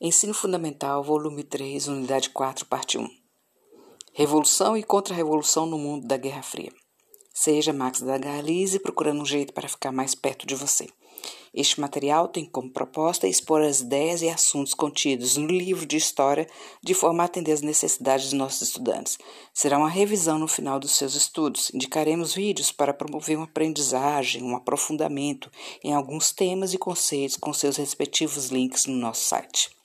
Ensino Fundamental, volume 3, unidade 4, parte 1. Revolução e Contra-Revolução no Mundo da Guerra Fria. Seja Max da Galize procurando um jeito para ficar mais perto de você. Este material tem como proposta expor as ideias e assuntos contidos no livro de história de forma a atender às necessidades dos nossos estudantes. Será uma revisão no final dos seus estudos. Indicaremos vídeos para promover uma aprendizagem, um aprofundamento em alguns temas e conceitos com seus respectivos links no nosso site.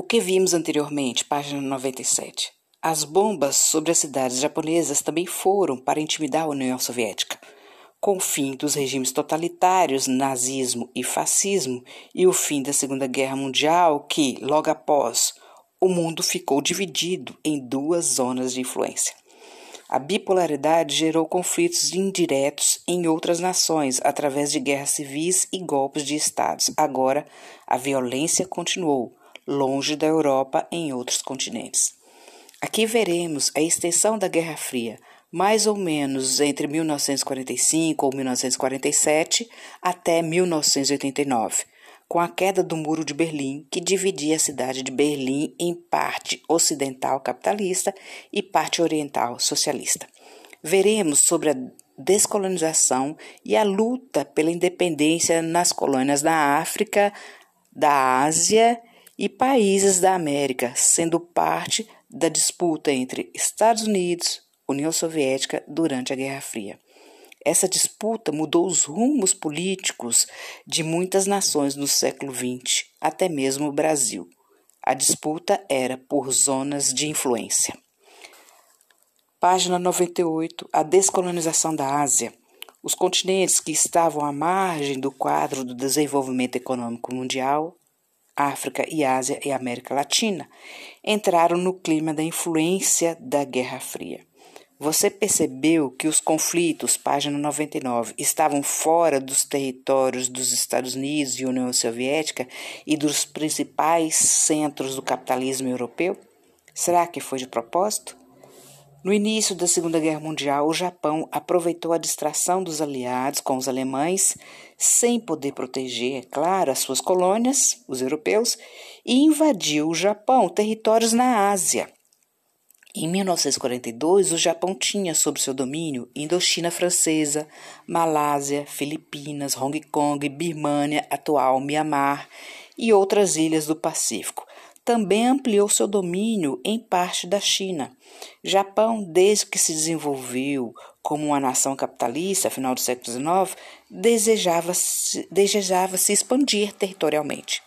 O que vimos anteriormente, página 97. As bombas sobre as cidades japonesas também foram para intimidar a União Soviética. Com o fim dos regimes totalitários, nazismo e fascismo, e o fim da Segunda Guerra Mundial, que, logo após, o mundo ficou dividido em duas zonas de influência. A bipolaridade gerou conflitos indiretos em outras nações através de guerras civis e golpes de estados. Agora, a violência continuou, longe da Europa em outros continentes. Aqui veremos a extensão da Guerra Fria, mais ou menos entre 1945 ou 1947 até 1989, com a queda do Muro de Berlim, que dividia a cidade de Berlim em parte ocidental capitalista e parte oriental socialista. Veremos sobre a descolonização e a luta pela independência nas colônias da África, da Ásia e países da América, sendo parte da disputa entre Estados Unidos, União Soviética durante a Guerra Fria. Essa disputa mudou os rumos políticos de muitas nações no século XX, até mesmo o Brasil. A disputa era por zonas de influência. Página 98. A descolonização da Ásia. Os continentes que estavam à margem do quadro do desenvolvimento econômico mundial África e Ásia e América Latina, entraram no clima da influência da Guerra Fria. Você percebeu que os conflitos, página 99, estavam fora dos territórios dos Estados Unidos e União Soviética e dos principais centros do capitalismo europeu? Será que foi de propósito? No início da Segunda Guerra Mundial, o Japão aproveitou a distração dos aliados com os alemães, sem poder proteger, é claro, as suas colônias, os europeus, e invadiu o Japão, territórios na Ásia. Em 1942, o Japão tinha sob seu domínio Indochina Francesa, Malásia, Filipinas, Hong Kong, Birmânia, atual Mianmar e outras ilhas do Pacífico também ampliou seu domínio em parte da China. Japão, desde que se desenvolveu como uma nação capitalista, final do século XIX, desejava -se, desejava se expandir territorialmente.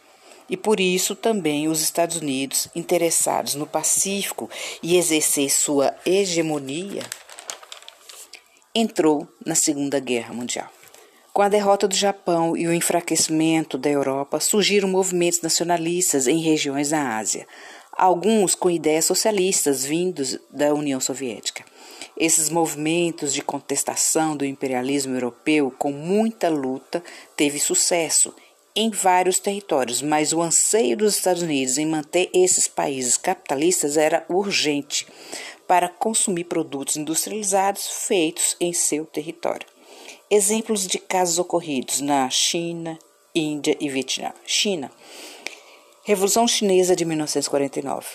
E por isso também os Estados Unidos, interessados no Pacífico e exercer sua hegemonia, entrou na Segunda Guerra Mundial. Com a derrota do Japão e o enfraquecimento da Europa, surgiram movimentos nacionalistas em regiões da Ásia, alguns com ideias socialistas vindos da União Soviética. Esses movimentos de contestação do imperialismo europeu, com muita luta, teve sucesso em vários territórios, mas o anseio dos Estados Unidos em manter esses países capitalistas era urgente para consumir produtos industrializados feitos em seu território. Exemplos de casos ocorridos na China, Índia e Vietnã. China. Revolução Chinesa de 1949.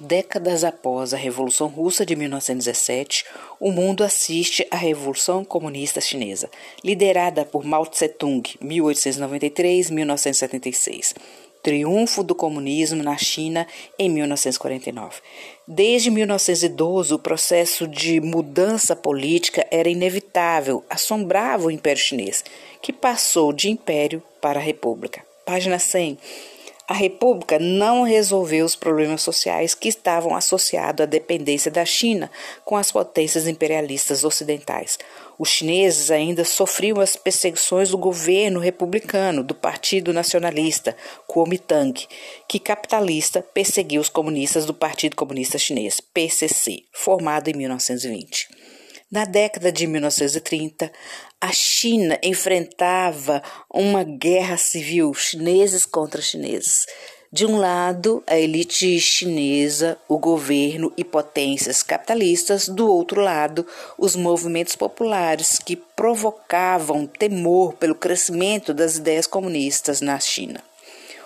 Décadas após a Revolução Russa de 1917, o mundo assiste à Revolução Comunista Chinesa, liderada por Mao Tse-tung, 1893-1976 triunfo do comunismo na China em 1949. Desde 1912, o processo de mudança política era inevitável, assombrava o Império Chinês, que passou de império para república. Página 100. A República não resolveu os problemas sociais que estavam associados à dependência da China com as potências imperialistas ocidentais. Os chineses ainda sofriam as perseguições do governo republicano, do Partido Nacionalista, Kuomintang, que capitalista perseguiu os comunistas do Partido Comunista Chinês, PCC, formado em 1920. Na década de 1930, a China enfrentava uma guerra civil, chineses contra chineses. De um lado, a elite chinesa, o governo e potências capitalistas, do outro lado, os movimentos populares que provocavam temor pelo crescimento das ideias comunistas na China.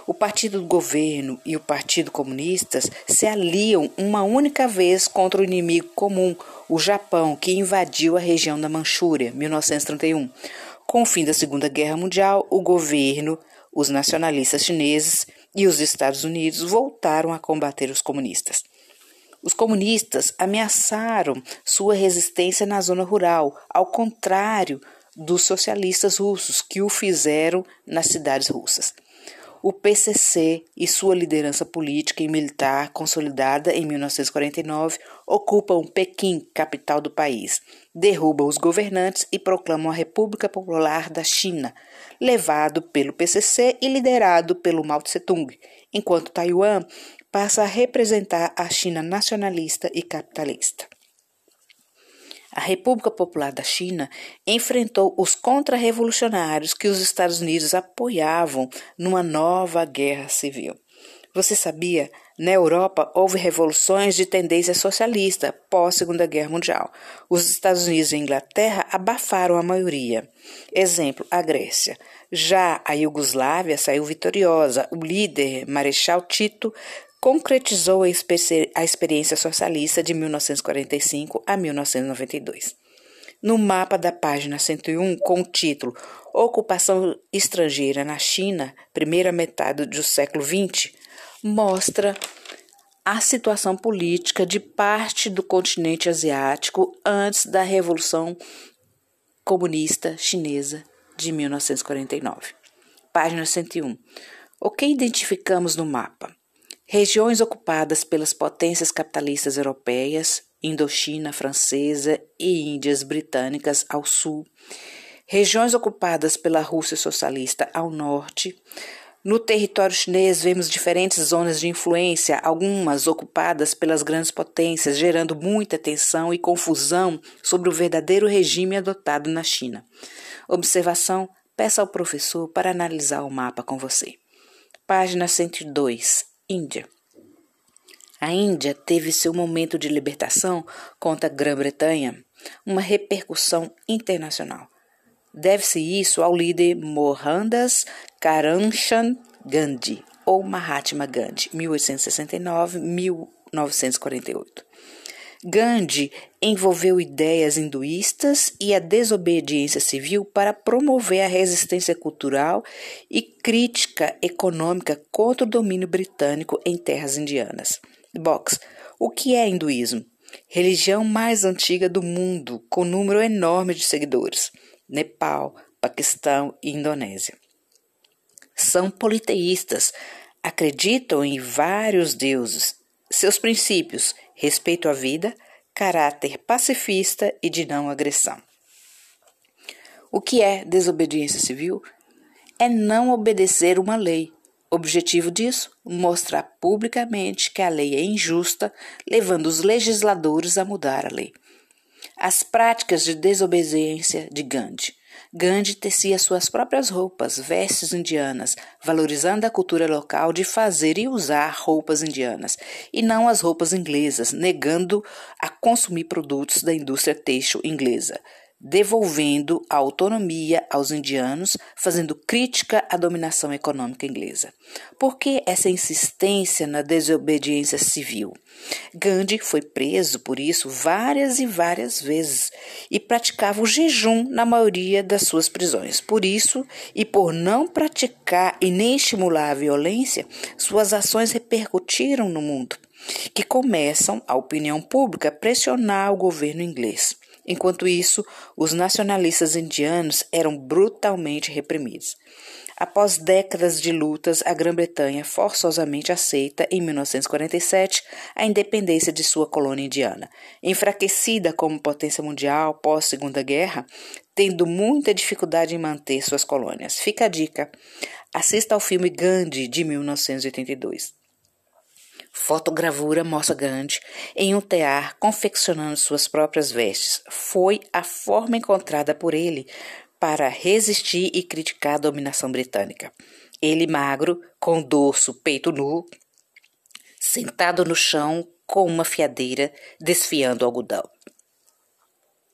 O Partido do Governo e o Partido Comunista se aliam uma única vez contra o inimigo comum, o Japão, que invadiu a região da Manchúria, 1931. Com o fim da Segunda Guerra Mundial, o governo, os nacionalistas chineses e os Estados Unidos voltaram a combater os comunistas. Os comunistas ameaçaram sua resistência na zona rural, ao contrário dos socialistas russos, que o fizeram nas cidades russas. O PCC e sua liderança política e militar consolidada em 1949 ocupam Pequim, capital do país, derrubam os governantes e proclamam a República Popular da China, levado pelo PCC e liderado pelo Mao Tse-tung, enquanto Taiwan passa a representar a China nacionalista e capitalista. A República Popular da China enfrentou os contra-revolucionários que os Estados Unidos apoiavam numa nova guerra civil. Você sabia? Na Europa houve revoluções de tendência socialista pós Segunda Guerra Mundial. Os Estados Unidos e Inglaterra abafaram a maioria. Exemplo, a Grécia. Já a Iugoslávia saiu vitoriosa. O líder, Marechal Tito, concretizou a, a experiência socialista de 1945 a 1992. No mapa da página 101, com o título Ocupação Estrangeira na China, primeira metade do século XX, mostra a situação política de parte do continente asiático antes da Revolução Comunista Chinesa de 1949. Página 101. O que identificamos no mapa? Regiões ocupadas pelas potências capitalistas europeias, Indochina francesa e Índias britânicas ao sul, regiões ocupadas pela Rússia socialista ao norte. No território chinês, vemos diferentes zonas de influência, algumas ocupadas pelas grandes potências, gerando muita tensão e confusão sobre o verdadeiro regime adotado na China. Observação: peça ao professor para analisar o mapa com você. Página 102. Índia. A Índia teve seu momento de libertação contra a Grã-Bretanha, uma repercussão internacional. Deve-se isso ao líder Mohandas Karamchand Gandhi, ou Mahatma Gandhi, 1869-1948. Gandhi envolveu ideias hinduístas e a desobediência civil para promover a resistência cultural e crítica econômica contra o domínio britânico em terras indianas. Box. O que é hinduísmo? Religião mais antiga do mundo, com número enorme de seguidores. Nepal, Paquistão e Indonésia. São politeístas, acreditam em vários deuses. Seus princípios respeito à vida, caráter pacifista e de não agressão. O que é desobediência civil? É não obedecer uma lei. Objetivo disso? Mostrar publicamente que a lei é injusta, levando os legisladores a mudar a lei. As práticas de desobediência de Gandhi. Gandhi tecia suas próprias roupas, vestes indianas, valorizando a cultura local de fazer e usar roupas indianas, e não as roupas inglesas, negando a consumir produtos da indústria têxtil inglesa devolvendo a autonomia aos indianos, fazendo crítica à dominação econômica inglesa. Por que essa insistência na desobediência civil? Gandhi foi preso por isso várias e várias vezes e praticava o jejum na maioria das suas prisões. Por isso, e por não praticar e nem estimular a violência, suas ações repercutiram no mundo, que começam a opinião pública pressionar o governo inglês. Enquanto isso, os nacionalistas indianos eram brutalmente reprimidos. Após décadas de lutas, a Grã-Bretanha forçosamente aceita, em 1947, a independência de sua colônia indiana. Enfraquecida como potência mundial pós Segunda Guerra, tendo muita dificuldade em manter suas colônias. Fica a dica: assista ao filme Gandhi de 1982. Fotogravura mostra Gandhi em um tear confeccionando suas próprias vestes. Foi a forma encontrada por ele para resistir e criticar a dominação britânica. Ele magro, com dorso, peito nu, sentado no chão com uma fiadeira, desfiando algodão.